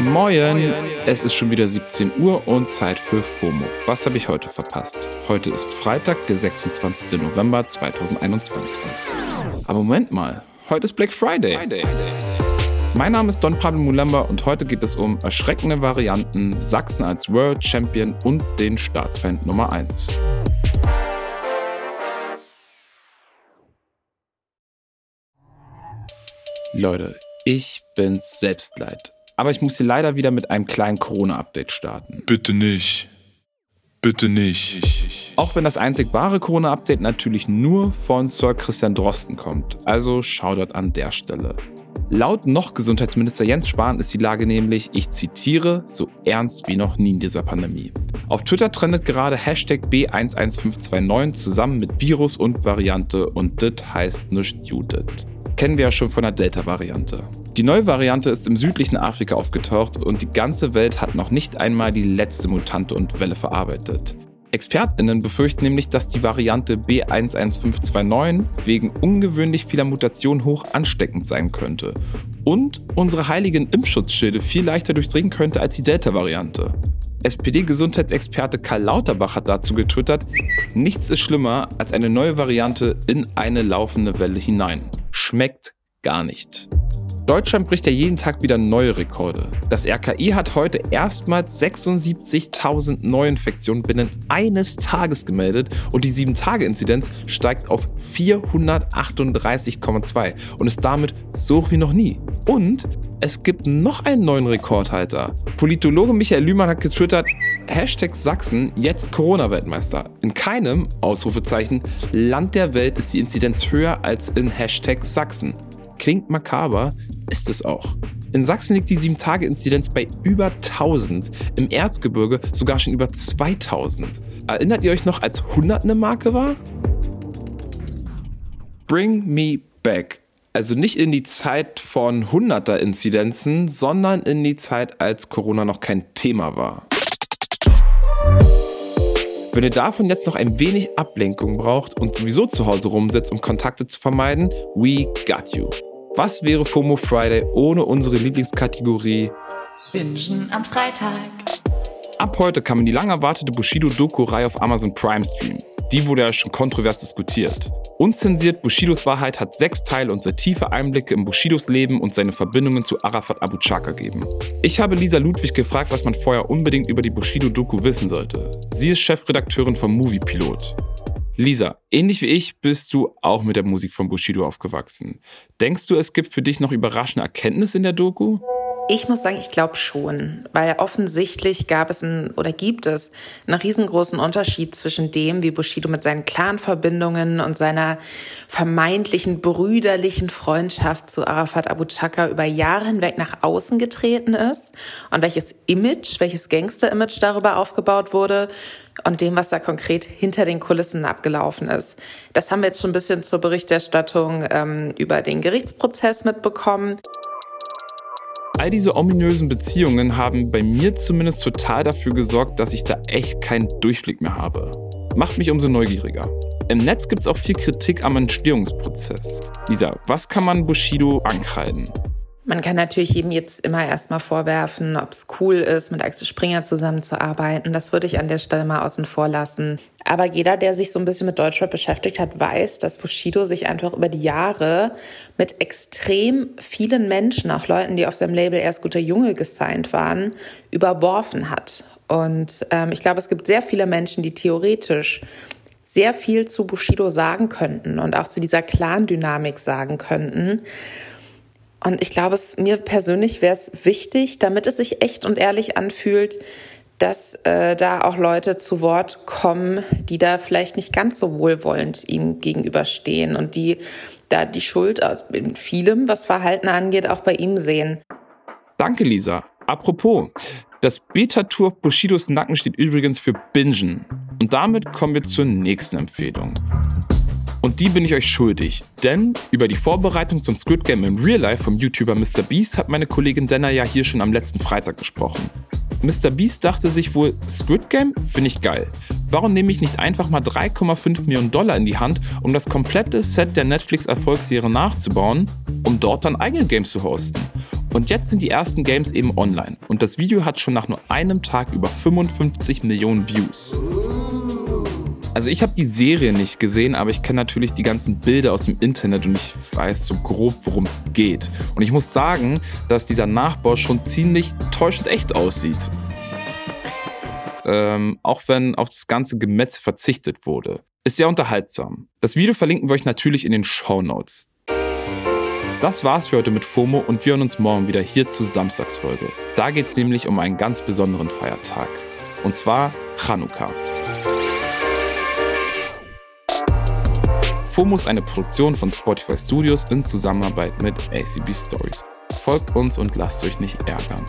Moin! Es ist schon wieder 17 Uhr und Zeit für FOMO. Was habe ich heute verpasst? Heute ist Freitag, der 26. November 2021. Aber Moment mal, heute ist Black Friday. Friday. Mein Name ist Don Pablo Mulemba und heute geht es um erschreckende Varianten, Sachsen als World Champion und den Staatsfan Nummer 1. Leute, ich bin's selbst leid. Aber ich muss hier leider wieder mit einem kleinen Corona-Update starten. Bitte nicht. Bitte nicht. Auch wenn das einzig wahre Corona-Update natürlich nur von Sir Christian Drosten kommt. Also Shoutout an der Stelle. Laut noch Gesundheitsminister Jens Spahn ist die Lage nämlich, ich zitiere, so ernst wie noch nie in dieser Pandemie. Auf Twitter trendet gerade Hashtag B11529 zusammen mit Virus und Variante und das heißt nicht Judith kennen wir ja schon von der Delta-Variante. Die neue Variante ist im südlichen Afrika aufgetaucht und die ganze Welt hat noch nicht einmal die letzte Mutante und Welle verarbeitet. ExpertInnen befürchten nämlich, dass die Variante B11529 wegen ungewöhnlich vieler Mutationen hoch ansteckend sein könnte und unsere heiligen Impfschutzschilde viel leichter durchdringen könnte als die Delta-Variante. SPD-Gesundheitsexperte Karl Lauterbach hat dazu getwittert, nichts ist schlimmer als eine neue Variante in eine laufende Welle hinein schmeckt gar nicht. Deutschland bricht ja jeden Tag wieder neue Rekorde. Das RKI hat heute erstmals 76.000 Neuinfektionen binnen eines Tages gemeldet und die 7-Tage-Inzidenz steigt auf 438,2 und ist damit so hoch wie noch nie. Und es gibt noch einen neuen Rekordhalter. Politologe Michael Lühmann hat getwittert, Hashtag Sachsen jetzt Corona-Weltmeister. In keinem, Ausrufezeichen, Land der Welt ist die Inzidenz höher als in Hashtag Sachsen. Klingt makaber, ist es auch. In Sachsen liegt die 7-Tage-Inzidenz bei über 1000, im Erzgebirge sogar schon über 2000. Erinnert ihr euch noch, als 100 eine Marke war? Bring me back. Also nicht in die Zeit von 100er Inzidenzen, sondern in die Zeit, als Corona noch kein Thema war. Wenn ihr davon jetzt noch ein wenig Ablenkung braucht und sowieso zu Hause rumsitzt, um Kontakte zu vermeiden, we got you. Was wäre FOMO Friday ohne unsere Lieblingskategorie Bingen am Freitag? Ab heute kann man die lang erwartete Bushido-Doku-Reihe auf Amazon Prime streamen. Die wurde ja schon kontrovers diskutiert. Unzensiert Bushidos Wahrheit hat sechs Teile und soll tiefe Einblicke in Bushidos Leben und seine Verbindungen zu Arafat Abu Chaka geben. Ich habe Lisa Ludwig gefragt, was man vorher unbedingt über die Bushido-Doku wissen sollte. Sie ist Chefredakteurin vom Movie Pilot. Lisa, ähnlich wie ich bist du auch mit der Musik von Bushido aufgewachsen. Denkst du, es gibt für dich noch überraschende Erkenntnisse in der Doku? Ich muss sagen, ich glaube schon, weil offensichtlich gab es ein, oder gibt es einen riesengroßen Unterschied zwischen dem, wie Bushido mit seinen Clanverbindungen und seiner vermeintlichen brüderlichen Freundschaft zu Arafat Abu Chaka über Jahre hinweg nach außen getreten ist und welches Image, welches Gangster-Image darüber aufgebaut wurde und dem, was da konkret hinter den Kulissen abgelaufen ist. Das haben wir jetzt schon ein bisschen zur Berichterstattung ähm, über den Gerichtsprozess mitbekommen. All diese ominösen Beziehungen haben bei mir zumindest total dafür gesorgt, dass ich da echt keinen Durchblick mehr habe. Macht mich umso neugieriger. Im Netz gibt es auch viel Kritik am Entstehungsprozess. Lisa, was kann man Bushido ankreiden? Man kann natürlich jedem jetzt immer erstmal vorwerfen, ob es cool ist, mit Axel Springer zusammenzuarbeiten. Das würde ich an der Stelle mal außen vor lassen. Aber jeder, der sich so ein bisschen mit Deutschrap beschäftigt hat, weiß, dass Bushido sich einfach über die Jahre mit extrem vielen Menschen, auch Leuten, die auf seinem Label erst guter Junge gesigned waren, überworfen hat. Und ähm, ich glaube, es gibt sehr viele Menschen, die theoretisch sehr viel zu Bushido sagen könnten und auch zu dieser Clan-Dynamik sagen könnten. Und ich glaube, es mir persönlich wäre es wichtig, damit es sich echt und ehrlich anfühlt, dass äh, da auch Leute zu Wort kommen, die da vielleicht nicht ganz so wohlwollend ihm gegenüberstehen und die da die Schuld in vielem, was Verhalten angeht, auch bei ihm sehen. Danke, Lisa. Apropos, das Beta-Tour Bushidos Nacken steht übrigens für Bingen. Und damit kommen wir zur nächsten Empfehlung. Und die bin ich euch schuldig, denn über die Vorbereitung zum Squid Game im Real Life vom YouTuber Mr. Beast hat meine Kollegin Denner ja hier schon am letzten Freitag gesprochen. Mr. Beast dachte sich wohl, Squid Game finde ich geil. Warum nehme ich nicht einfach mal 3,5 Millionen Dollar in die Hand, um das komplette Set der Netflix-Erfolgsserie nachzubauen, um dort dann eigene Games zu hosten? Und jetzt sind die ersten Games eben online und das Video hat schon nach nur einem Tag über 55 Millionen Views. Also ich habe die Serie nicht gesehen, aber ich kenne natürlich die ganzen Bilder aus dem Internet und ich weiß so grob, worum es geht. Und ich muss sagen, dass dieser Nachbau schon ziemlich täuschend echt aussieht. Ähm, auch wenn auf das ganze Gemetze verzichtet wurde. Ist sehr unterhaltsam. Das Video verlinken wir euch natürlich in den Show Notes. Das war's für heute mit FOMO und wir hören uns morgen wieder hier zur Samstagsfolge. Da geht's nämlich um einen ganz besonderen Feiertag. Und zwar Chanukka. FOMO eine Produktion von Spotify Studios in Zusammenarbeit mit ACB Stories. Folgt uns und lasst euch nicht ärgern.